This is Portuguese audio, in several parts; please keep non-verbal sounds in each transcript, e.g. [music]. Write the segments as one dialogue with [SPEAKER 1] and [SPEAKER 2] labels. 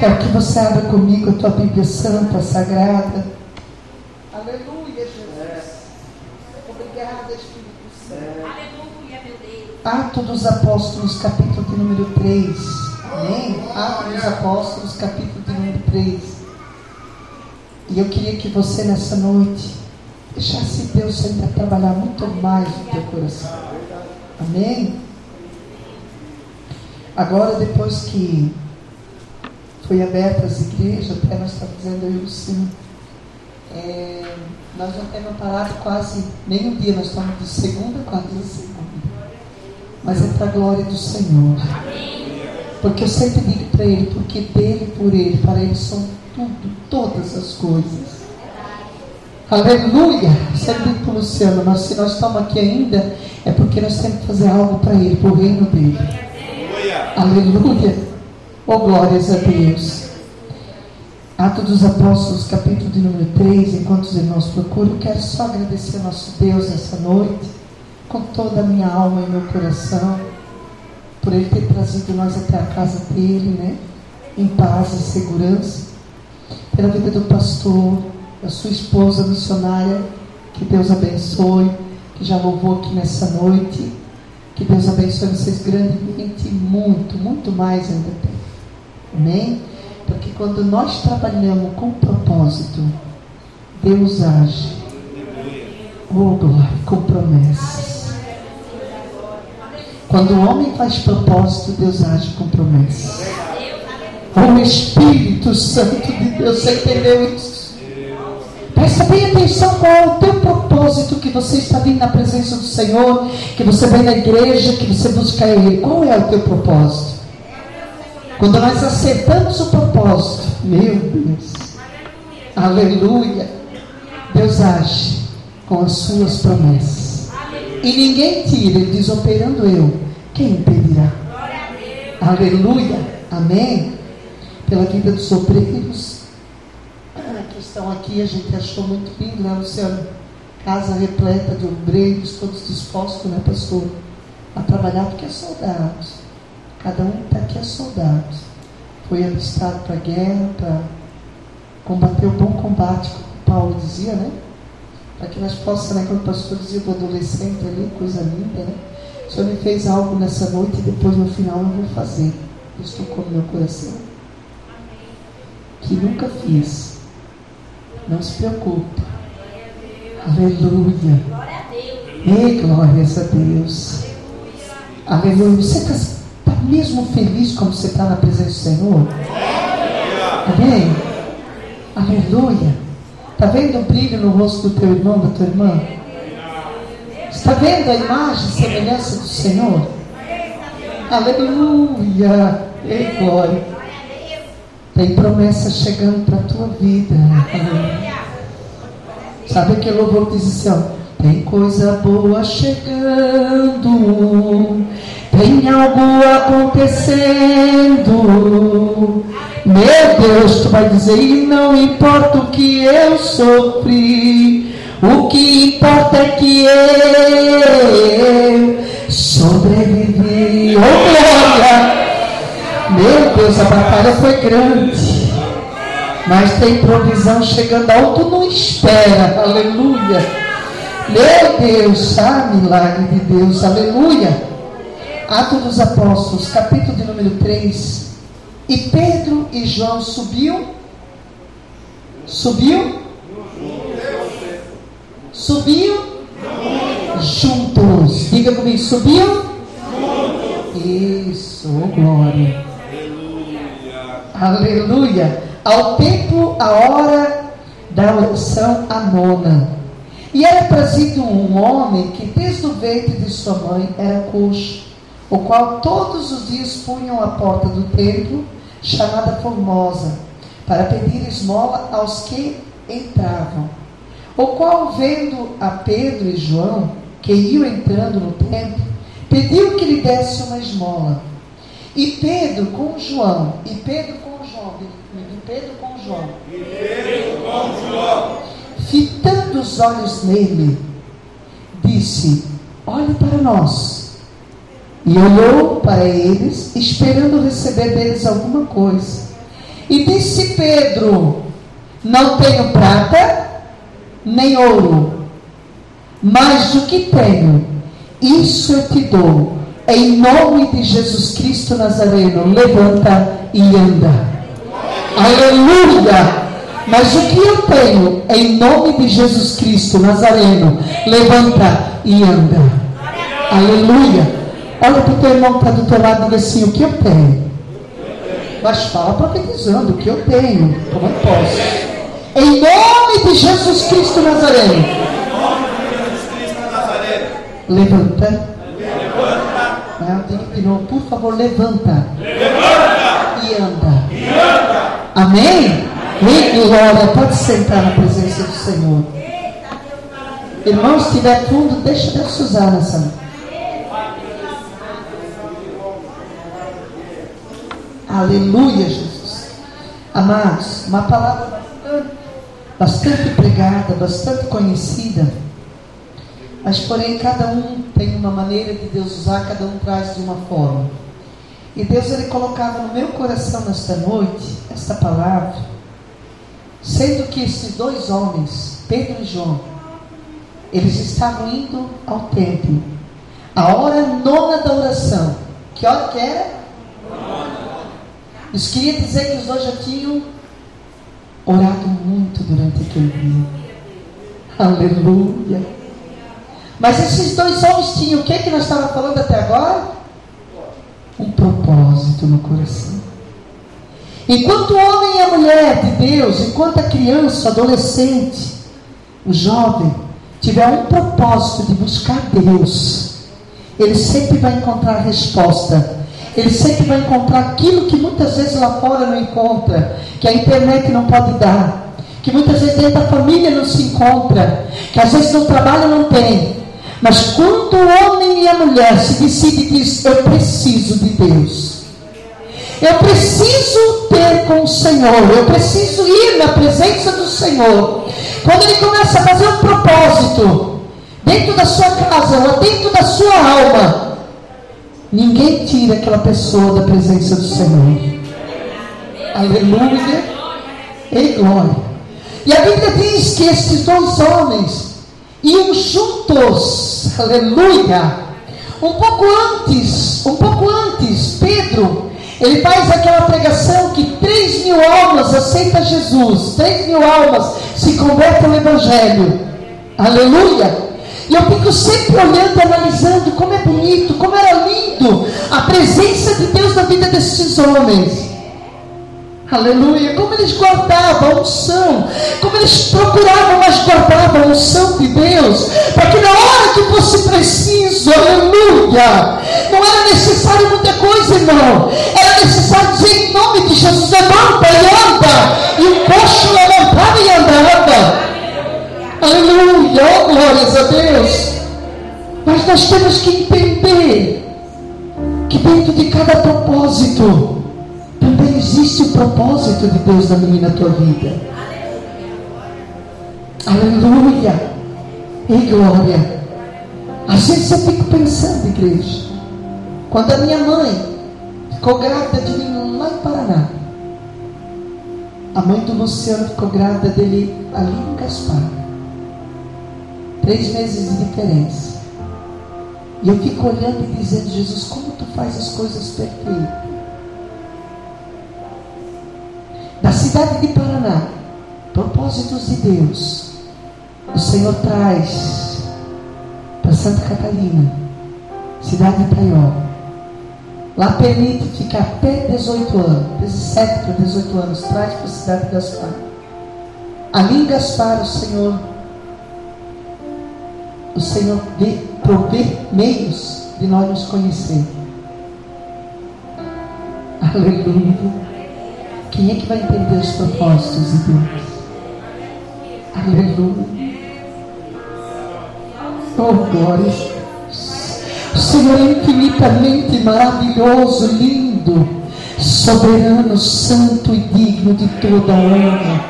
[SPEAKER 1] Quero que você abra comigo a tua Bíblia Santa, Sagrada. Aleluia, Jesus. Obrigada, Espírito Santo. Aleluia, meu Deus. Atos dos Apóstolos, capítulo de número 3. Amém? Atos dos Apóstolos, capítulo de número 3. E eu queria que você nessa noite deixasse Deus ainda trabalhar muito mais no teu coração. Amém? Agora, depois que foi aberta as igrejas, até nós estamos dizendo eu e o Sim, é, nós não temos parado quase nem um dia, nós estamos de segunda quase a segunda. Mas é para a glória do Senhor. Porque eu sempre digo para ele, porque dele, por ele, para ele são tudo, todas as coisas. Aleluia! Sempre digo para o Luciano, nós, se nós estamos aqui ainda, é porque nós temos que fazer algo para ele, para o reino dele. Aleluia. Oh, glórias a Deus. Atos dos Apóstolos, capítulo de número 3, enquanto os irmãos procuram, quero só agradecer ao nosso Deus essa noite, com toda a minha alma e meu coração, por Ele ter trazido nós até a casa dele, né? Em paz e segurança. Pela vida do pastor, da sua esposa missionária, que Deus abençoe, que já louvou aqui nessa noite que Deus abençoe vocês grandemente, muito, muito mais ainda tem. Amém? Porque quando nós trabalhamos com propósito, Deus age. Oh, glória, com promessas. Quando o homem faz propósito, Deus age com promessas. O Espírito Santo de Deus, entendeu isso? Presta bem atenção qual é o teu propósito que você está vindo na presença do Senhor, que você vem na igreja, que você busca Ele. Qual é o teu propósito? Quando nós acertamos o propósito, meu Deus, aleluia, Deus age com as suas promessas. E ninguém tira, ele diz, operando eu, quem impedirá? Aleluia, amém. Pela vida dos obreiros, estão aqui, a gente achou muito lindo, né, Luciano? Casa repleta de obreiros, todos dispostos, né, pastor? A trabalhar porque é soldados. Cada um está aqui é soldado. Foi alistado para a guerra, para combater o bom combate, como Paulo dizia, né? Para que nós possamos, né, como o pastor dizia do adolescente ali, coisa linda, né? O Senhor me fez algo nessa noite e depois no final eu vou fazer. Estou com o meu coração. Que nunca fiz. Não se preocupe. Aleluia. Ei, glórias a Deus. Aleluia. Você está tá mesmo feliz como você está na presença do Senhor? Amém? Aleluia. Está vendo o brilho no rosto do teu irmão, da tua irmã? Está vendo a imagem e semelhança do Senhor? Aleluia. Ei, glória. Tem promessa chegando para a tua vida. Sabe aquele louvor que diz assim, ó, tem coisa boa chegando, tem algo acontecendo. Meu Deus, tu vai dizer, e não importa o que eu sofri, o que importa é que eu sobrevivi. Oh glória! Meu Deus, a batalha foi grande. Mas tem provisão chegando alto, não espera. Aleluia. Meu Deus, ah, milagre de Deus. Aleluia. Atos dos Apóstolos, capítulo de número 3. E Pedro e João subiu. Subiu? Subiu? Juntos. Diga comigo, subiu? Isso, oh glória. Aleluia. Ao tempo, a hora da oração, a nona. E era trazido um homem que desde o ventre de sua mãe era coxo, o qual todos os dias punham a porta do templo, chamada Formosa, para pedir esmola aos que entravam. O qual, vendo a Pedro e João, que iam entrando no templo, pediu que lhe desse uma esmola. E Pedro com João, e Pedro com João, de Pedro com João. De Pedro com João. Fitando os olhos nele, disse: Olhe para nós. E olhou para eles, esperando receber deles alguma coisa. E disse Pedro: Não tenho prata nem ouro, mas o que tenho, isso eu te dou. Em nome de Jesus Cristo Nazareno, levanta e anda. Aleluia! Mas o que eu tenho, em nome de Jesus Cristo Nazareno, levanta e anda. Aleluia! Olha para o teu irmão que está do teu lado e diga assim: O que eu tenho? Mas fala profetizando: O que eu tenho? Como eu posso? Em nome de Jesus Cristo Nazareno. Levanta. Levanta. Né? Diga de novo, por favor, levanta. Levanta. E anda. E anda. Amém? Amém? glória. Pode sentar na presença do Senhor. Irmãos, se tiver tudo, deixa Deus usar nessa noite. Aleluia, Jesus. Amados, uma palavra bastante pregada, bastante conhecida, mas porém cada um tem uma maneira de Deus usar, cada um traz de uma forma. E Deus ele colocava no meu coração nesta noite esta palavra, sendo que esses dois homens, Pedro e João, eles estavam indo ao templo, a hora nona da oração. Que hora que era? Isso queria dizer que os dois já tinham orado muito durante aquele dia. Aleluia. Mas esses dois homens tinham o que, que nós estávamos falando até agora? Um propósito no coração. Enquanto o homem e a mulher de Deus, enquanto a criança, adolescente, o jovem, tiver um propósito de buscar Deus, ele sempre vai encontrar resposta ele sempre vai encontrar aquilo que muitas vezes lá fora não encontra, que a internet não pode dar, que muitas vezes dentro da família não se encontra, que às vezes no trabalho não tem. Mas quando o homem e a mulher se decidem e diz, eu preciso de Deus. Eu preciso ter com o Senhor, eu preciso ir na presença do Senhor. Quando ele começa a fazer um propósito, dentro da sua casa, dentro da sua alma, Ninguém tira aquela pessoa da presença do Senhor. Aleluia e glória. E a Bíblia diz que esses dois homens iam juntos, aleluia. Um pouco antes, um pouco antes, Pedro, ele faz aquela pregação que 3 mil almas aceitam Jesus, 3 mil almas se convertem ao Evangelho. Aleluia. E eu fico sempre olhando analisando como é bonito, como era lindo a presença de Deus na vida desses homens. Aleluia, como eles guardavam a unção, como eles procuravam, mas guardavam a unção de Deus, para que na hora que fosse preciso, aleluia, não era necessário muita coisa, irmão, Oh, glórias a Deus. Mas nós temos que entender que dentro de cada propósito também existe o propósito de Deus na minha na tua vida. Aleluia e glória. Às vezes eu fico pensando, igreja, quando a minha mãe ficou grávida de mim lá em Paraná, a mãe do Luciano ficou grávida dele ali em Gaspar. Três meses de diferença. E eu fico olhando e dizendo, Jesus, como tu faz as coisas perfeitas? Da cidade de Paraná, propósitos de Deus, o Senhor traz para Santa Catarina, cidade de Paiol. Lá permite ficar até 18 anos, 17 para 18 anos, traz para a cidade de Gaspar. Ali em Gaspar, o Senhor o Senhor prover meios de nós nos conhecer. Aleluia. Quem é que vai entender os propósitos de Deus? Aleluia. Oh, glória. O Senhor é infinitamente maravilhoso, lindo, soberano, santo e digno de toda honra.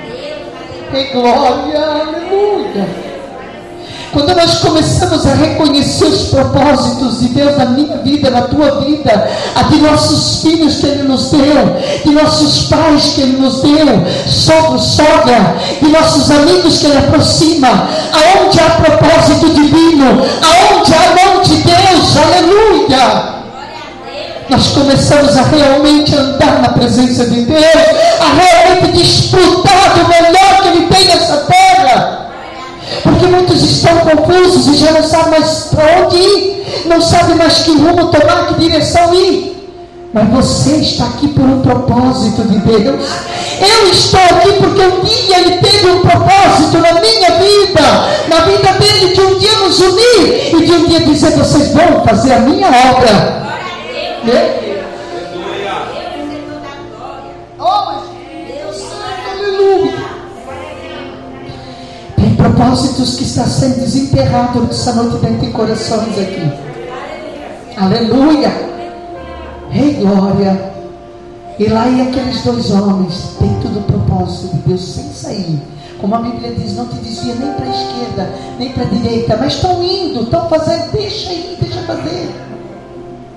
[SPEAKER 1] E glória, aleluia. Quando nós começamos a reconhecer os propósitos de Deus na minha vida, na tua vida, a de nossos filhos que Ele nos deu, de nossos pais que Ele nos deu, sogro, sogra, de nossos amigos que Ele aproxima, aonde há propósito divino, aonde há mão de Deus, aleluia nós começamos a realmente andar na presença de Deus, a realmente desfrutar do melhor que Ele tem nessa terra. Porque muitos estão confusos e já não sabem mais para onde ir, não sabem mais que rumo tomar, que direção ir. Mas você está aqui por um propósito de Deus. Eu estou aqui porque um dia Ele teve um propósito na minha vida, na vida dele, de um dia nos unir e de um dia dizer: vocês vão fazer a minha obra. Meu propósitos que está sendo desenterrado nessa noite dentro de corações aqui. Aleluia. Rei glória. E lá e aqueles dois homens, dentro do propósito de Deus, sem sair. Como a Bíblia diz, não te dizia nem para a esquerda, nem para a direita, mas estão indo, estão fazendo, deixa ir, deixa fazer.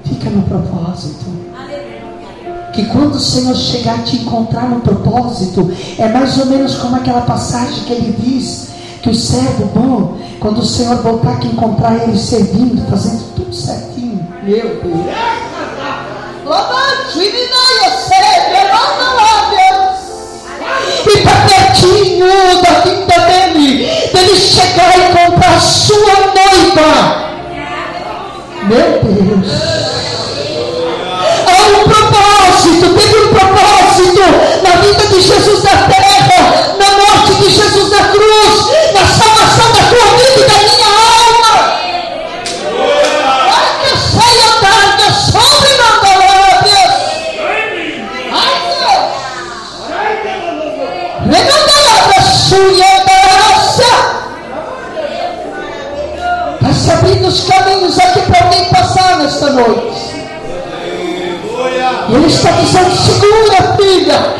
[SPEAKER 1] Fica no propósito. Que quando o Senhor chegar a te encontrar no propósito, é mais ou menos como aquela passagem que ele diz: que o servo bom, quando o Senhor voltar que encontrar ele servindo, fazendo tudo certinho. Meu Deus. E está pertinho da vida dele, dele chegar e encontrar a sua noiva. Meu Deus. Há um propósito, teve um propósito na vida de Jesus da terra, E está dizendo: segura, filha,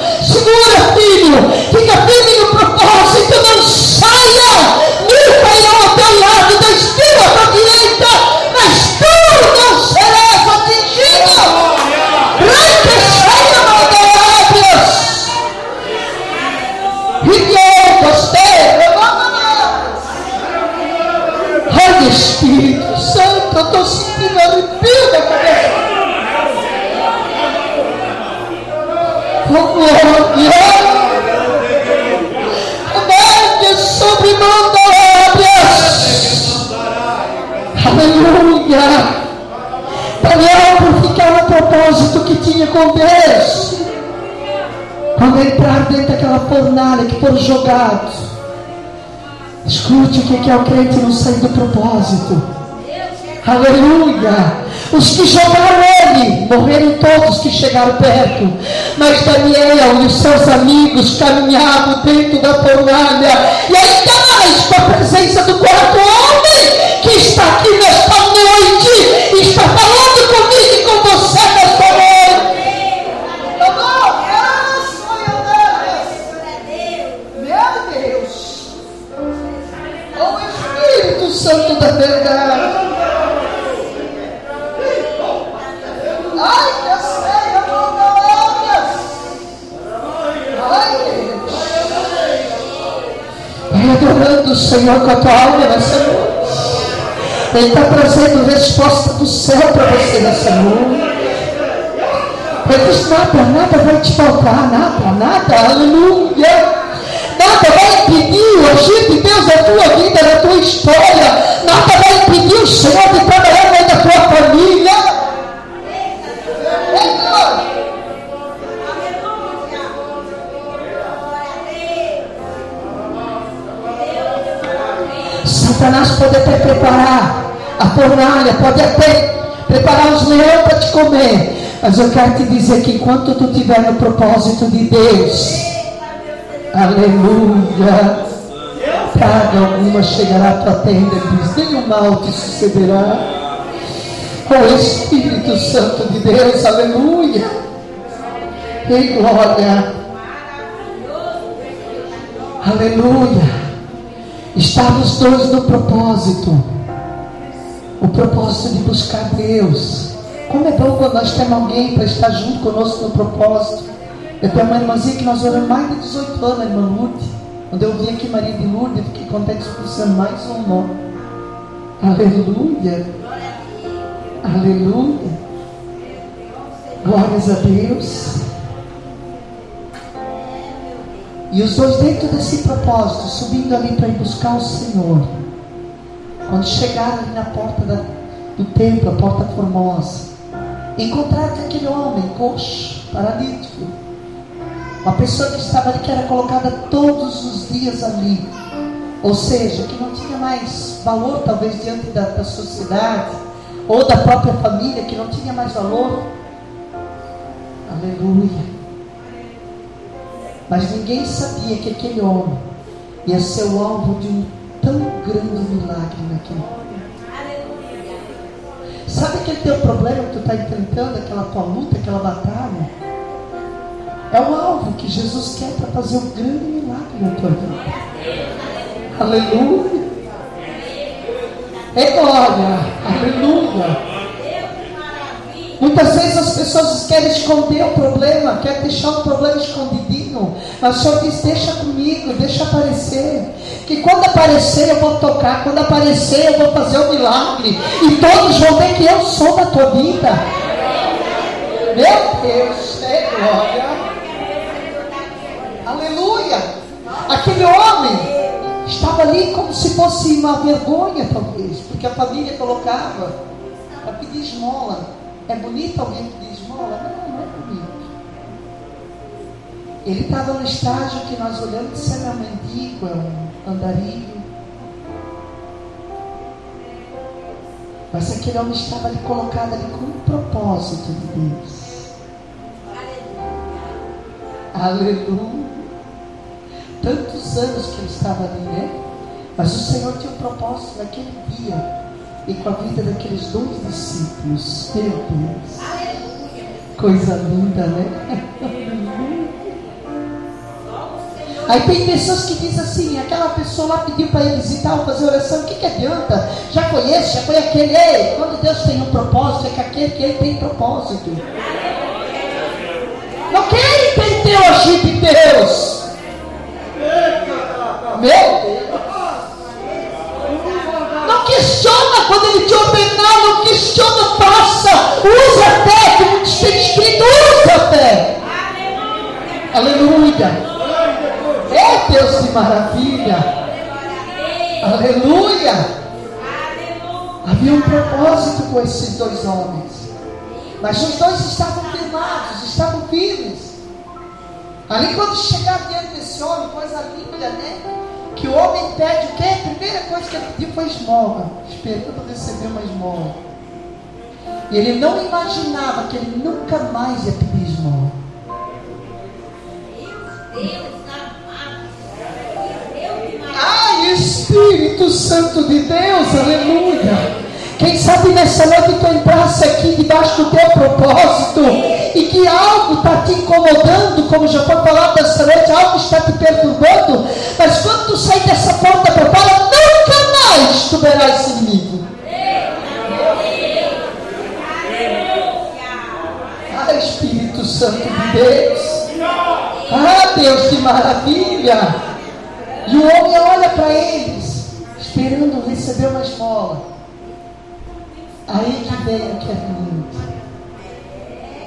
[SPEAKER 1] fornalha que foram jogados. Escute o que é o crente não sair do propósito. Aleluia. Os que jogaram ele, morreram todos que chegaram perto. Mas Daniel e os seus amigos caminhavam dentro da fornalha. E ainda mais com a presença do quarto homem que está aqui nesta adorando o Senhor com a tua alma nessa noite. Ele está trazendo resposta do céu para você nessa noite. Ele diz: nada, nada vai te faltar, nada, nada, aleluia. Nada vai impedir o agir de Deus na tua vida, na tua história. Nada vai impedir o Senhor de trabalhar meio da tua família. Satanás pode até preparar a fornalha, pode até preparar os leões para te comer. Mas eu quero te dizer que enquanto tu estiver no propósito de Deus, aleluia, praga alguma chegará à tua tenda, diz, nenhum mal te sucederá. O Espírito Santo de Deus, aleluia. E glória. Aleluia. Estavam os dois no propósito. O propósito de buscar Deus. Como é bom quando nós temos alguém para estar junto conosco no propósito. Eu tenho uma irmãzinha que nós oramos mais de 18 anos, a irmã Lourdes. Quando eu vim aqui, Maria de Lourdes, eu fiquei contente expulsando mais um nome. Aleluia. Aleluia. Glórias a Deus. E os dois dentro desse propósito, subindo ali para ir buscar o Senhor. Quando chegaram ali na porta da, do templo, a porta formosa, encontraram aquele homem coxo, paralítico. Uma pessoa que estava ali, que era colocada todos os dias ali. Ou seja, que não tinha mais valor, talvez, diante da, da sociedade, ou da própria família, que não tinha mais valor. Aleluia. Mas ninguém sabia que aquele homem ia ser o alvo de um tão grande milagre naquele momento. Sabe aquele teu problema que tu está enfrentando, aquela tua luta, aquela batalha? É o alvo que Jesus quer para fazer um grande milagre na tua vida. Aleluia. É glória. Aleluia. Muitas vezes as pessoas querem esconder o problema, querem deixar o problema escondidinho. Mas o Senhor diz: deixa comigo, deixa aparecer. Que quando aparecer eu vou tocar, quando aparecer eu vou fazer o um milagre. E todos vão ver que eu sou da tua vida. Meu Deus, é glória. Aleluia. Aquele homem estava ali como se fosse uma vergonha, talvez, porque a família colocava para pedir esmola. É bonito alguém que diz esmola? Não, não é bonito. Ele estava no estágio que nós olhamos se é um mendigo, é um andarilho. Mas aquele homem estava ali colocado ali com um propósito de Deus. Aleluia. Tantos anos que ele estava ali, né? Mas o Senhor tinha um propósito naquele dia e com a vida daqueles dois discípulos. Meu Deus. Coisa linda, né? [laughs] Aí tem pessoas que dizem assim, aquela pessoa lá pediu para eles e tal, fazer oração, o que, que adianta? Já foi esse, já foi aquele. Ei, quando Deus tem um propósito, é que aquele que ele tem propósito. Não querem o agir de Deus. Meu Deus. Não questiona quando ele te ordenar, não questiona, faça. Usa a fé, como está escrito, usa a fé. Aleluia. É Deus de maravilha. Aleluia. Havia um propósito com esses dois homens. Mas os dois estavam firmados, estavam firmes. Ali quando chegaram diante desse homem, coisa linda, né? Que o homem pede o quê? A primeira coisa que ele pediu foi esmola, esperando receber uma esmola. E ele não imaginava que ele nunca mais ia pedir esmola. Ai, Espírito Santo de Deus, aleluia. Sabe nessa noite tu entrasse aqui debaixo do teu propósito e que algo está te incomodando, como já foi falado nessa noite, algo está te perturbando, mas quando tu sair dessa porta para fora, nunca mais tu verás esse inimigo. Ah, Espírito Santo de Deus. Ah, Deus, que maravilha. E o homem olha para eles, esperando receber uma esmola. Aí que vem o que é lindo.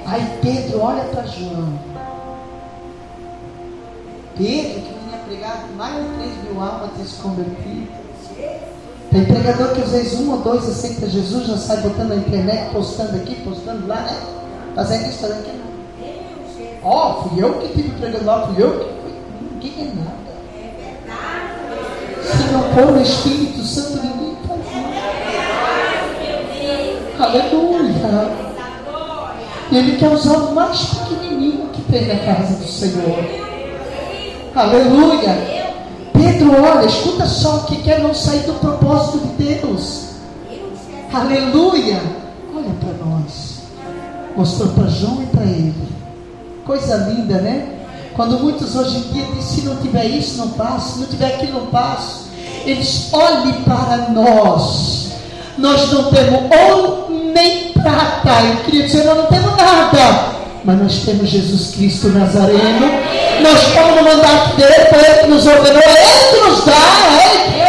[SPEAKER 1] Aí Pedro olha para João. Pedro, que tinha pregado mais de 3 mil almas ter se convertido. Tem pregador que às vezes um ou dois aceita Jesus, já sai botando na internet, postando aqui, postando lá, né? Fazendo isso, fazendo aquilo. Ó, oh, fui eu que tive pregando lá, fui eu que fui. Ninguém é nada. Se não for o Espírito Santo, Aleluia. Ele quer usar o mais pequenininho que tem na casa do Senhor. Aleluia. Pedro, olha, escuta só que quer não sair do propósito de Deus. Aleluia. Olha para nós. Mostrou para João e para ele. Coisa linda, né? Quando muitos hoje em dia dizem: se não tiver isso, não passo, se não tiver aquilo, não passo. eles olhem para nós. Nós não temos ouro nem prata. Eu queria dizer, nós não temos nada. Mas nós temos Jesus Cristo Nazareno. Nós estamos no mandato dele, foi ele que nos ordenou, é ele que nos dá, é ele que.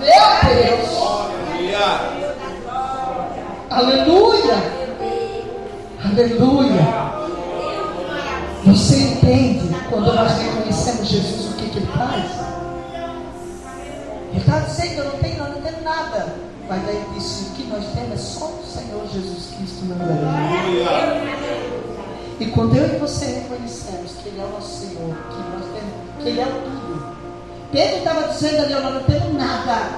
[SPEAKER 1] Meu Deus. Aleluia. Aleluia. Você entende quando nós reconhecemos Jesus o que, que ele faz? Está dizendo, eu não tenho, eu não tenho nada. Mas ele disse, o que nós temos é só o Senhor Jesus Cristo na E quando eu e você reconhecemos que Ele é o nosso Senhor, que, nós temos, que Ele é o tudo. Pedro estava dizendo ali, nós não temos nada,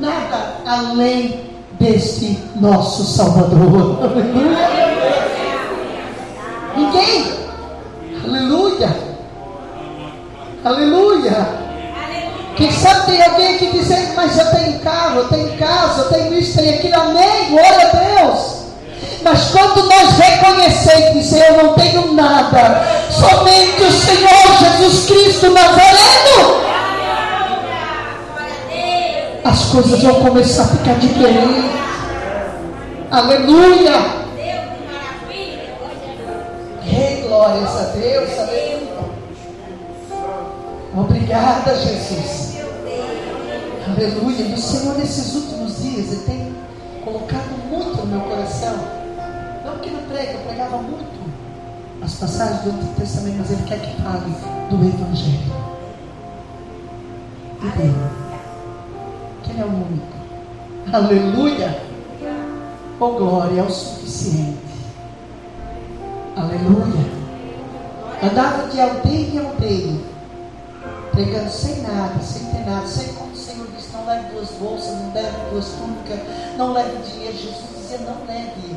[SPEAKER 1] nada além deste nosso Salvador. [laughs] Ninguém. Aleluia. Aleluia. Quem sabe tem alguém aqui dizendo, mas eu tenho carro, eu tenho casa, eu tenho isso, tenho aquilo, amém, glória a Deus. Mas quando nós reconhecemos e eu não tenho nada, somente o Senhor Jesus Cristo Nazareno, as coisas vão começar a ficar diferentes. Aleluia. Rei, glórias a Deus, aleluia. Obrigada, Jesus. Aleluia. E o Senhor, nesses últimos dias, Ele tem colocado muito no meu coração. Não que não prega, eu pregava muito as passagens do Antigo Testamento, mas Ele quer que fale do Evangelho. E. Que Ele é o único. Aleluia. Oh, glória, é o suficiente. Aleluia. Andava de aldeia em aldeia pregando sem nada, sem ter nada, sem bolsas, não leve duas túnicas, não leve dinheiro. Jesus dizia, não leve.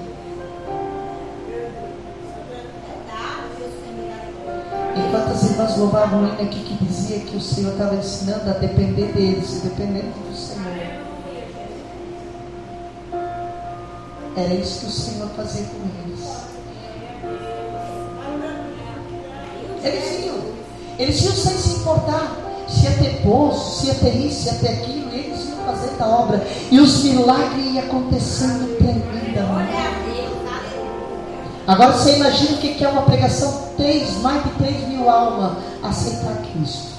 [SPEAKER 1] Enquanto as irmãs louvavam ainda aqui que dizia que o Senhor estava ensinando a depender deles, dependendo do Senhor. Era isso que o Senhor fazia com eles. Eles iam eles iam sem se importar se ia ter poço, se ia ter isso, se ia ter aquilo, fazendo a obra. E os milagres iam acontecendo tremendamente. Agora você imagina o que é uma pregação, três, mais de 3 mil almas aceitar Cristo.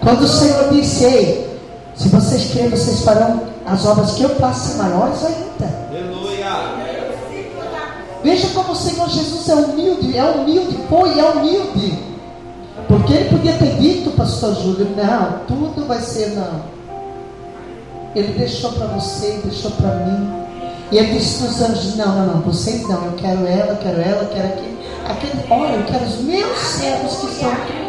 [SPEAKER 1] Quando o Senhor disse, Ei, se vocês crerem, vocês farão as obras que eu faço maiores ainda. Veja como o Senhor Jesus é humilde, é humilde, foi, é humilde. Porque ele podia ter dito, pastor Júlio, não, tudo vai ser não. Ele deixou para você, deixou para mim. E ele disse para os anjos, não, não, não, vocês não, eu quero ela, quero ela, quero aquele. aquele olha, eu quero os meus servos que estão aqui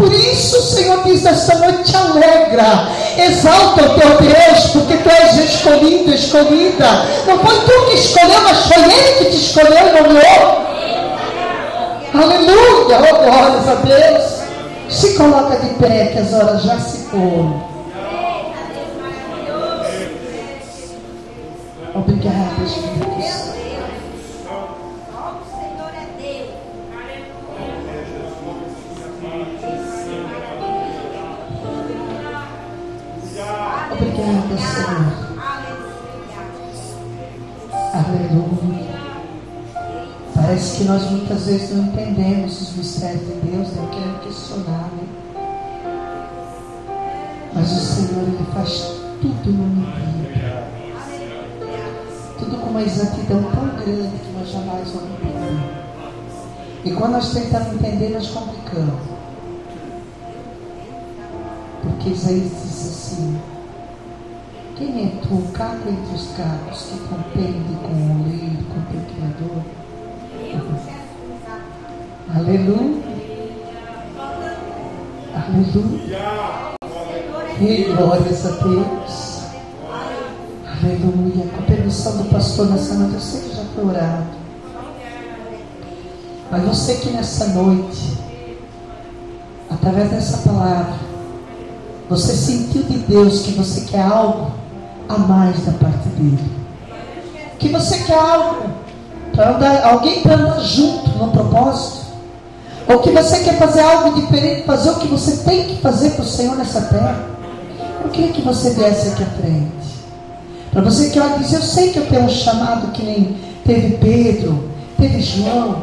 [SPEAKER 1] por isso o Senhor diz esta noite: te alegra, exalta o teu Deus, porque tu és escolhido, escolhida. Não foi tu que escolheu, mas foi Ele que te escolheu e nomeou. Aleluia, oh glórias a Deus. Se coloca de pé, que as horas já se foram. Obrigada, Jesus. Parece que nós muitas vezes não entendemos os mistérios de Deus, não queremos questionar, né? Mas o Senhor, Ele faz tudo no medida. Tudo com uma exatidão tão grande que nós jamais vamos entender. E quando nós tentamos entender, nós complicamos. Porque Isaías diz assim: quem é tu, caco entre os cacos, que contende com o oleiro, com o teu Criador? Aleluia. Aleluia. E glórias a Deus. Aleluia. Com a permissão do pastor nessa noite, eu sei que já foi orado. Mas você que nessa noite, através dessa palavra, você sentiu de Deus que você quer algo a mais da parte dele. Que você quer algo para alguém para andar junto no propósito. Ou que você quer fazer algo diferente, fazer o que você tem que fazer para o Senhor nessa terra. Eu queria que você viesse aqui à frente. Para você que olha e diz, eu sei que eu tenho um chamado que nem teve Pedro, teve João.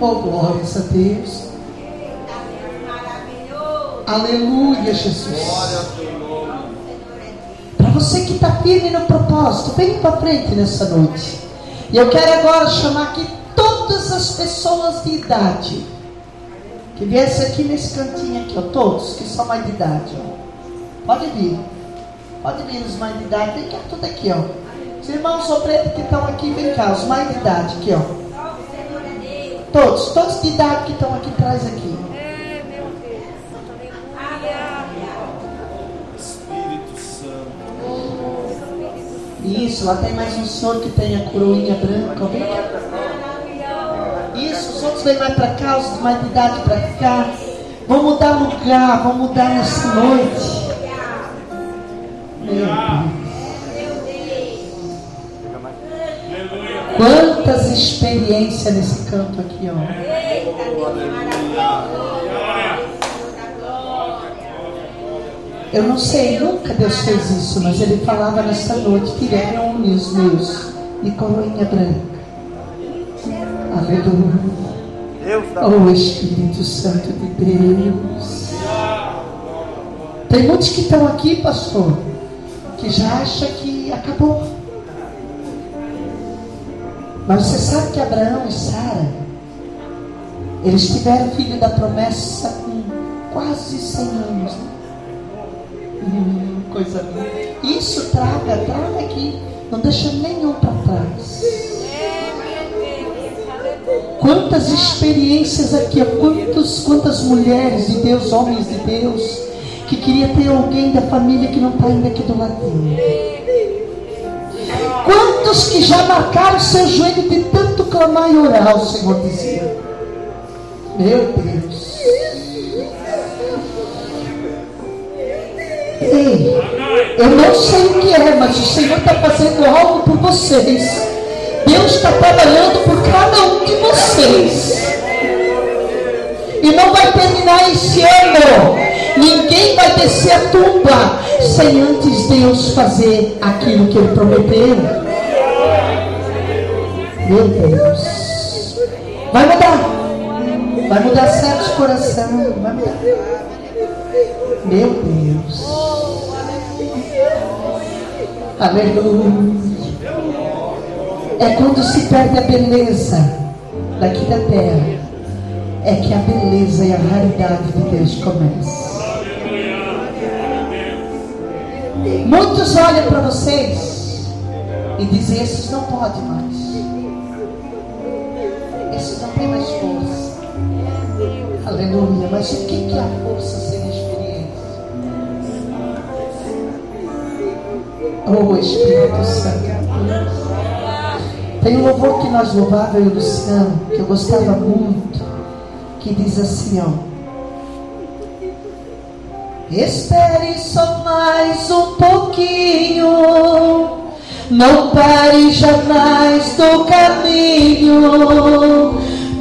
[SPEAKER 1] Oh, glórias a Deus. Aleluia, Jesus. Para você que está firme no propósito, vem para frente nessa noite. E eu quero agora chamar aqui todas as pessoas de idade. Que viessem aqui nesse cantinho aqui, ó, todos que são mais de idade. Ó. Pode vir. Pode vir os mais de idade. Vem cá, tudo aqui, ó. Os irmãos obreiros que estão aqui, vem cá, os mais de idade aqui, ó. Todos, todos de idade que estão aqui atrás aqui. Isso, lá tem mais um senhor que tem a coroinha branca. Vem cá. Vêm mais para cá, os mais de idade para cá. Vamos mudar lugar, vamos mudar nessa noite. Meu Deus. Quantas experiências nesse canto aqui, ó. Eu não sei, nunca Deus fez isso, mas Ele falava nesta noite: tiveram os meus de coroinha branca. Aleluia. Oh Espírito Santo de Deus. Tem muitos que estão aqui, pastor, que já acham que acabou. Mas você sabe que Abraão e Sara, eles tiveram filho da promessa com quase 100 anos. Né? Hum, coisa linda. Isso traga, traga aqui. Não deixa nenhum para trás. Quantas experiências aqui, quantos, quantas mulheres de Deus, homens de Deus, que queria ter alguém da família que não está ainda aqui do ladinho. Quantos que já marcaram seu joelho de tanto clamar e orar, o Senhor dizia. Meu Deus. Ei, eu não sei o que é, mas o Senhor está fazendo algo por vocês. Deus está trabalhando por cada um de vocês. E não vai terminar esse ano. Ninguém vai descer a tumba sem antes Deus fazer aquilo que Ele prometeu. Meu Deus. Vai mudar. Vai mudar certos coração. Vai mudar. Meu Deus. Aleluia. É quando se perde a beleza daqui da terra. É que a beleza e a raridade de Deus começa. Muitos olham para vocês e dizem: esses não podem mais. Esses não têm mais força. Aleluia. Mas o que é a força sem experiência? Oh Espírito Santo. Tem um louvor que nós louvava, eu e Luciano, que eu gostava muito, que diz assim, ó. Espere só mais um pouquinho, não pare jamais do caminho,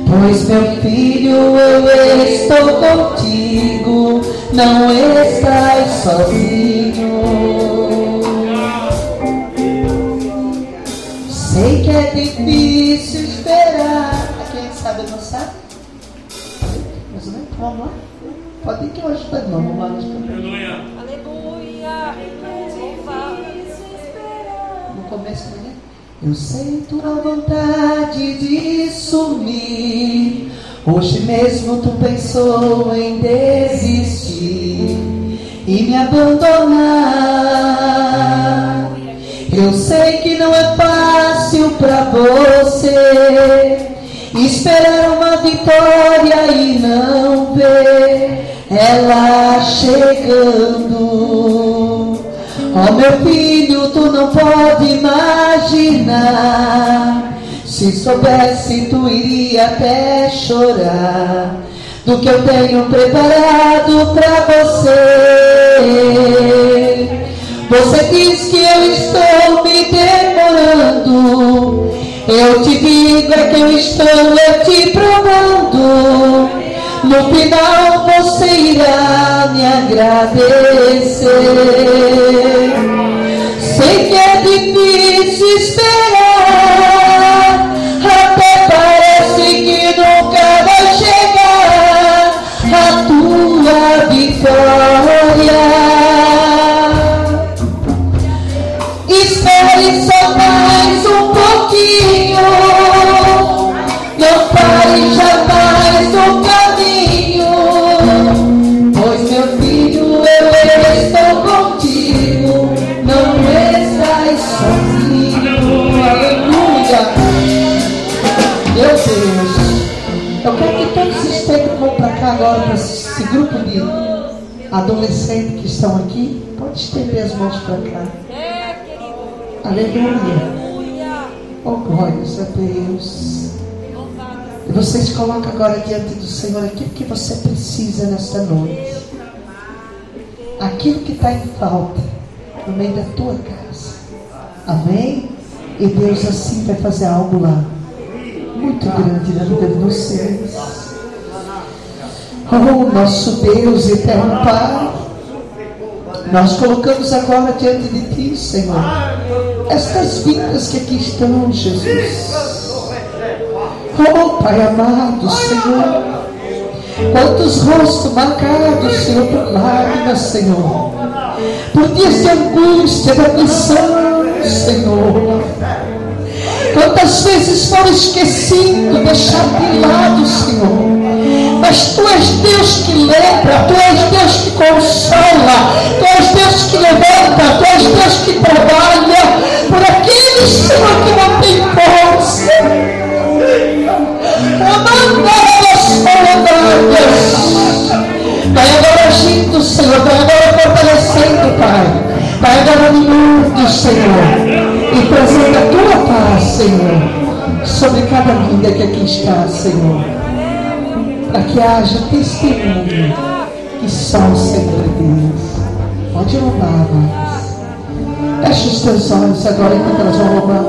[SPEAKER 1] pois meu filho eu estou contigo, não estás sozinho. Lá. Aleluia. Aleluia. No começo, né? Eu sinto a vontade de sumir. Hoje mesmo tu pensou em desistir e me abandonar. Eu sei que não é fácil para você esperar uma vitória e não ver ela chegando. Oh meu filho, tu não pode imaginar. Se soubesse, tu iria até chorar do que eu tenho preparado para você. Você diz que eu estou me demorando. Eu te digo é que eu estou eu te provando. No final você irá me agradecer. Meu Deus, eu quero que todos estejam vão para cá agora, para esse grupo de adolescentes que estão aqui. Pode estender as mãos para cá. Aleluia. Oh, glórias a Deus. E vocês colocam agora diante do Senhor aquilo que você precisa nesta noite. Aquilo que está em falta no meio da tua casa. Amém? E Deus assim vai fazer algo lá. Muito grande na vida de vocês. Oh, nosso Deus eterno Pai. Nós colocamos agora diante de Ti, Senhor, estas vidas que aqui estão, Jesus. Oh, Pai amado, Senhor. Quantos rostos marcados, Senhor, por lágrimas, Senhor. Por dias de angústia, de aflição, Senhor. Quantas vezes foram esquecidos, deixados de lado, Senhor. Mas Tu és Deus que lembra, vida que aqui está, Senhor. Para que haja testemunho que só o Senhor é Deus. Pode louvar, mas. Feche os teus olhos agora enquanto elas vão louvar.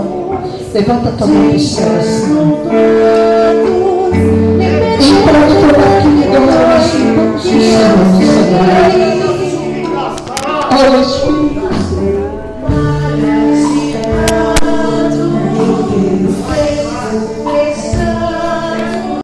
[SPEAKER 1] Levanta a tua mão para o céu, Senhor. E pode tomar aqui agora nós louvamos o Senhor, Espírito.